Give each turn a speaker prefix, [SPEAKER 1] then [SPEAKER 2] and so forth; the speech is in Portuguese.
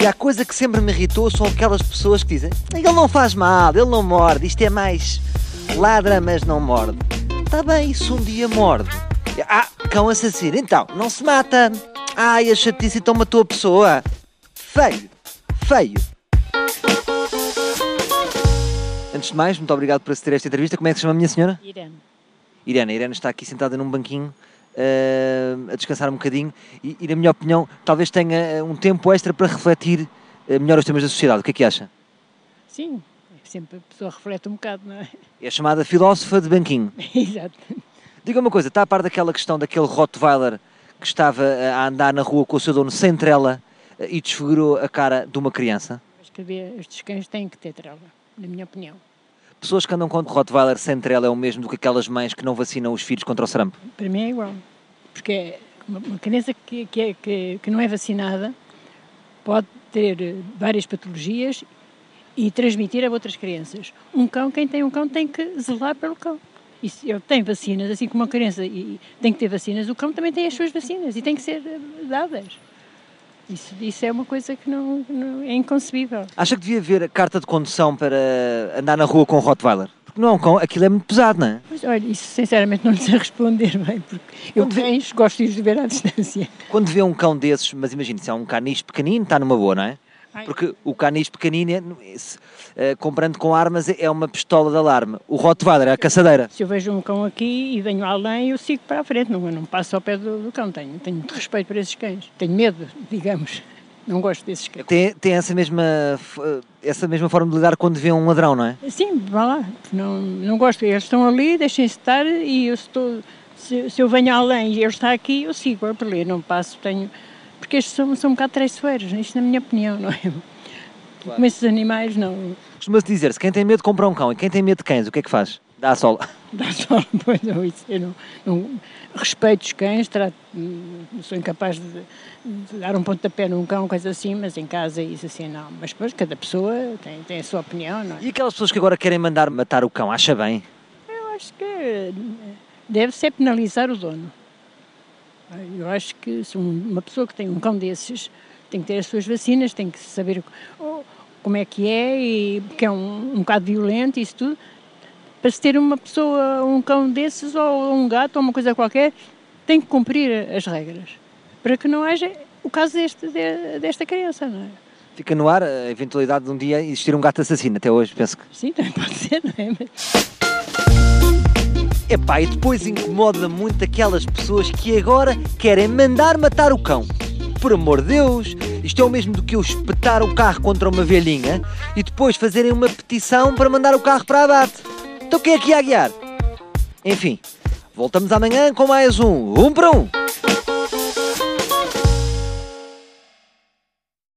[SPEAKER 1] Se há coisa que sempre me irritou são aquelas pessoas que dizem ele não faz mal, ele não morde, isto é mais ladra, mas não morde. Está bem, isso um dia morde. Ah, cão assassino, então, não se mata. Ai, a chatice então matou a pessoa. Feio, feio. Antes de mais, muito obrigado por aceder a esta entrevista. Como é que se chama a minha senhora?
[SPEAKER 2] Irene.
[SPEAKER 1] Irene. A Irene está aqui sentada num banquinho uh, a descansar um bocadinho e, e, na minha opinião, talvez tenha um tempo extra para refletir uh, melhor os temas da sociedade. O que é que acha?
[SPEAKER 2] Sim, sempre a pessoa reflete um bocado, não é?
[SPEAKER 1] É chamada filósofa de banquinho.
[SPEAKER 2] Exato.
[SPEAKER 1] Diga uma coisa, está a par daquela questão daquele Rottweiler que estava a andar na rua com o seu dono sem trela e desfigurou a cara de uma criança?
[SPEAKER 2] Acho que estes cães têm que ter trela, na minha opinião.
[SPEAKER 1] Pessoas que andam com Rottweiler sem trela é o mesmo do que aquelas mães que não vacinam os filhos contra o sarampo?
[SPEAKER 2] Para mim é igual. Porque uma criança que, que, é, que, que não é vacinada pode ter várias patologias e transmitir a outras crianças. Um cão, quem tem um cão, tem que zelar pelo cão. E se ele tem vacinas, assim como uma criança tem que ter vacinas, o cão também tem as suas vacinas e tem que ser dadas. Isso, isso é uma coisa que não, não, é inconcebível.
[SPEAKER 1] Acha que devia haver carta de condução para andar na rua com o Rottweiler? Porque não cão, aquilo é muito pesado, não é?
[SPEAKER 2] Mas olha, isso sinceramente não lhe sei responder bem, porque eu Quando vê... gosto de os ver à distância.
[SPEAKER 1] Quando vê um cão desses, mas imagine, se é um caniche pequenino, está numa boa, não é? Porque o caniche pequenino, uh, comprando com armas, é uma pistola de alarme. O Rottweiler é a caçadeira.
[SPEAKER 2] Se eu vejo um cão aqui e venho além, eu sigo para a frente. Não, não passo ao pé do, do cão. Tenho, tenho muito respeito por esses cães. Tenho medo, digamos. Não gosto desses cães.
[SPEAKER 1] Tem, tem essa, mesma, essa mesma forma de lidar quando vê um ladrão, não é?
[SPEAKER 2] Sim, vá lá. Não, não gosto. Eles estão ali, deixem-se estar e eu estou... Se, se eu venho além e ele está aqui, eu sigo a ler. Não passo, tenho porque estes são, são um bocado traiçoeiros, isto na minha opinião, não é? Claro. Como esses animais, não.
[SPEAKER 1] Costuma-se dizer, se quem tem medo compra um cão e quem tem medo de cães, o que é que faz? Dá sol.
[SPEAKER 2] Dá sol, pois não, isso, eu não, não respeito os cães, trato, sou incapaz de, de, dar um pontapé num cão, coisa assim, mas em casa isso assim não. Mas depois cada pessoa tem, tem a sua opinião, não é?
[SPEAKER 1] E aquelas pessoas que agora querem mandar matar o cão, acha bem?
[SPEAKER 2] Eu acho que deve ser penalizar o dono. Eu acho que se uma pessoa que tem um cão desses tem que ter as suas vacinas, tem que saber como é que é, e porque é um, um bocado violento e isso tudo. Para se ter uma pessoa, um cão desses, ou um gato, ou uma coisa qualquer, tem que cumprir as regras. Para que não haja o caso deste, desta criança, não é?
[SPEAKER 1] Fica no ar a eventualidade de um dia existir um gato assassino, até hoje, penso que.
[SPEAKER 2] Sim, também pode ser, não é?
[SPEAKER 1] Epá, e depois incomoda muito aquelas pessoas que agora querem mandar matar o cão. Por amor de Deus, isto é o mesmo do que eu espetar o carro contra uma velhinha e depois fazerem uma petição para mandar o carro para abate. Então quem é que ia guiar? Enfim, voltamos amanhã com mais um Um para Um.